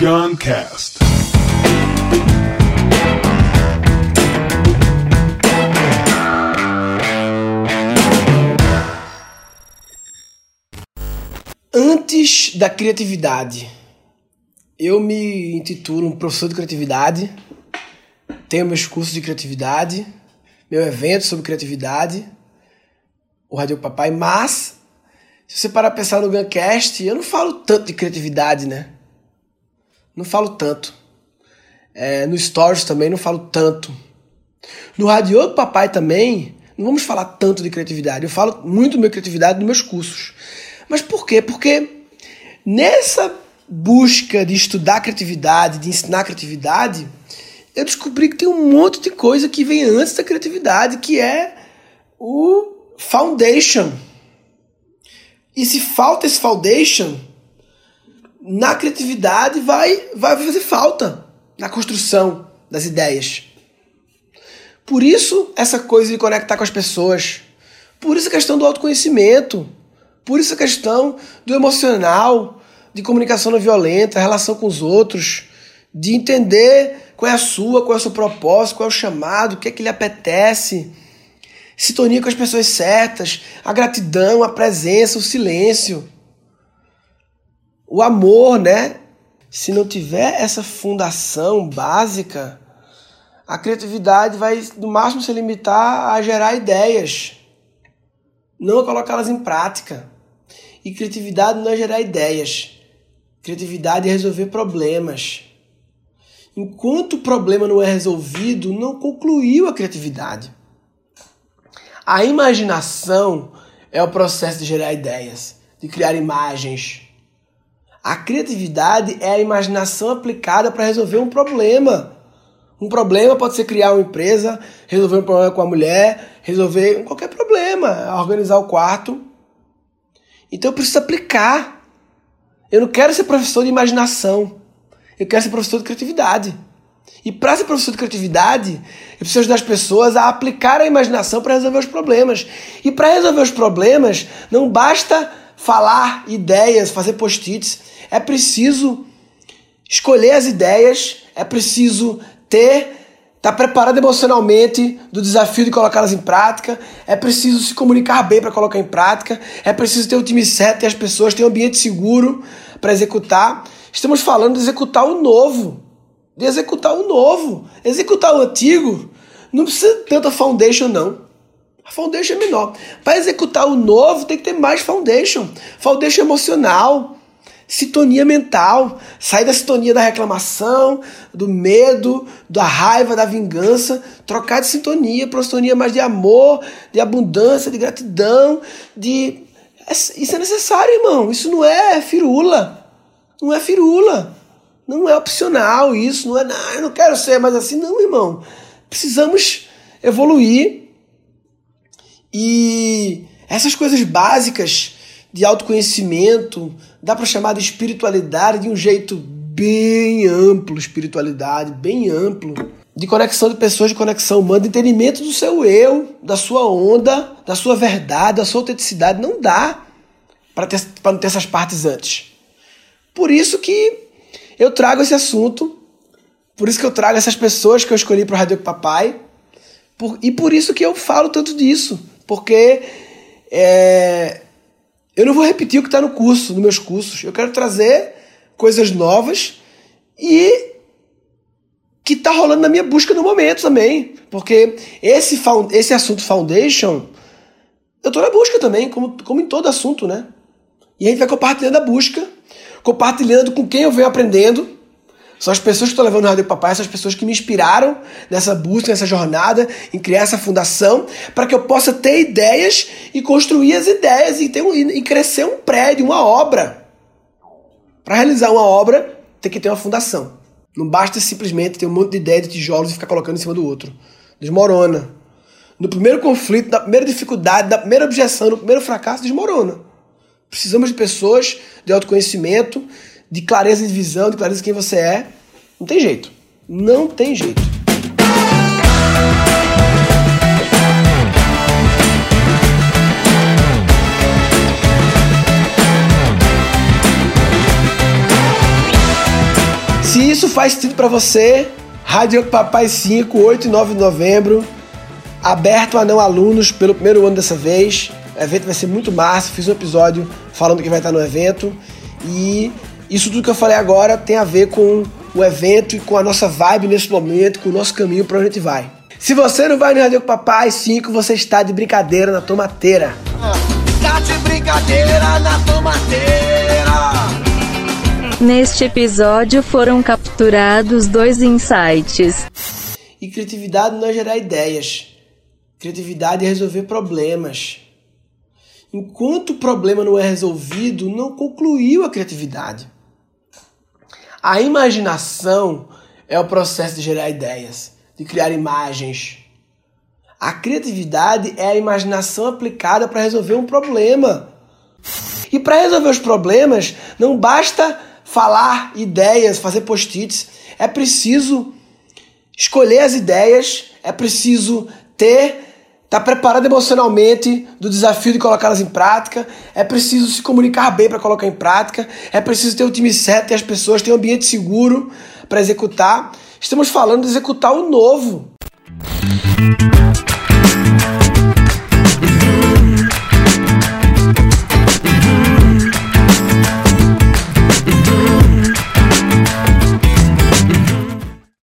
Guncast. Antes da criatividade, eu me intitulo um professor de criatividade, tenho meus cursos de criatividade, meu evento sobre criatividade, o Radio Papai, mas se você parar a pensar no Guncast, eu não falo tanto de criatividade, né? Não falo tanto. É, no Stories também não falo tanto. No Radio do Papai também, não vamos falar tanto de criatividade. Eu falo muito de minha criatividade nos meus cursos. Mas por quê? Porque nessa busca de estudar criatividade, de ensinar criatividade, eu descobri que tem um monte de coisa que vem antes da criatividade, que é o foundation. E se falta esse foundation, na criatividade vai, vai fazer falta na construção das ideias. Por isso, essa coisa de conectar com as pessoas. Por isso, a questão do autoconhecimento. Por isso, a questão do emocional, de comunicação não violenta, relação com os outros, de entender qual é a sua, qual é o seu propósito, qual é o chamado, o que é que lhe apetece. Sintonia com as pessoas certas, a gratidão, a presença, o silêncio o amor, né? Se não tiver essa fundação básica, a criatividade vai no máximo se limitar a gerar ideias, não a colocá-las em prática. E criatividade não é gerar ideias. Criatividade é resolver problemas. Enquanto o problema não é resolvido, não concluiu a criatividade. A imaginação é o processo de gerar ideias, de criar imagens, a criatividade é a imaginação aplicada para resolver um problema. Um problema pode ser criar uma empresa, resolver um problema com a mulher, resolver qualquer problema, organizar o quarto. Então eu preciso aplicar. Eu não quero ser professor de imaginação. Eu quero ser professor de criatividade. E para ser professor de criatividade, eu preciso ajudar as pessoas a aplicar a imaginação para resolver os problemas. E para resolver os problemas, não basta falar ideias, fazer post-its. É preciso escolher as ideias, é preciso ter estar tá preparado emocionalmente do desafio de colocá-las em prática, é preciso se comunicar bem para colocar em prática, é preciso ter o time certo, ter as pessoas, ter um ambiente seguro para executar. Estamos falando de executar o novo, de executar o novo, executar o antigo. Não precisa tanta foundation não. A foundation é menor. Para executar o novo, tem que ter mais foundation. Foundation emocional, sintonia mental, sair da sintonia da reclamação, do medo, da raiva, da vingança, trocar de sintonia para uma sintonia mais de amor, de abundância, de gratidão, de isso é necessário, irmão. Isso não é firula. Não é firula. Não é opcional isso, não é, não, eu não quero ser mais assim, não, irmão. Precisamos evoluir e essas coisas básicas de autoconhecimento, dá para chamar de espiritualidade de um jeito bem amplo, espiritualidade bem amplo, de conexão de pessoas, de conexão humana, de entendimento do seu eu, da sua onda, da sua verdade, da sua autenticidade, não dá para não ter essas partes antes. Por isso que eu trago esse assunto, por isso que eu trago essas pessoas que eu escolhi para o Rádio Papai, por, e por isso que eu falo tanto disso porque é, eu não vou repetir o que está no curso, nos meus cursos. Eu quero trazer coisas novas e que está rolando na minha busca no momento também. Porque esse, esse assunto foundation, eu estou na busca também, como, como em todo assunto, né? E a gente vai compartilhando a busca, compartilhando com quem eu venho aprendendo são as pessoas que estão levando o Rádio Papai, essas pessoas que me inspiraram nessa busca, nessa jornada, em criar essa fundação, para que eu possa ter ideias e construir as ideias e, ter um, e crescer um prédio, uma obra. Para realizar uma obra, tem que ter uma fundação. Não basta simplesmente ter um monte de ideias de tijolos e ficar colocando em cima do outro. Desmorona. No primeiro conflito, na primeira dificuldade, na primeira objeção, no primeiro fracasso, desmorona. Precisamos de pessoas de autoconhecimento, de clareza de visão, de clareza de quem você é. Não tem jeito. Não tem jeito. Se isso faz sentido para você, Rádio Papai 5, 8 e 9 de novembro, aberto a não alunos pelo primeiro ano dessa vez. O evento vai ser muito massa. Fiz um episódio falando que vai estar no evento. E isso tudo que eu falei agora tem a ver com o evento e com a nossa vibe nesse momento, com o nosso caminho para onde a gente vai. Se você não vai no Rádio Papai 5, você está de brincadeira na tomateira. Tá de brincadeira na tomateira. Neste episódio foram capturados dois insights. E criatividade não é gerar ideias. Criatividade é resolver problemas. Enquanto o problema não é resolvido, não concluiu a criatividade. A imaginação é o processo de gerar ideias, de criar imagens. A criatividade é a imaginação aplicada para resolver um problema. E para resolver os problemas, não basta falar ideias, fazer post-its. É preciso escolher as ideias, é preciso ter estar tá preparado emocionalmente do desafio de colocá-las em prática, é preciso se comunicar bem para colocar em prática, é preciso ter o time certo, ter as pessoas, ter um ambiente seguro para executar. Estamos falando de executar o novo.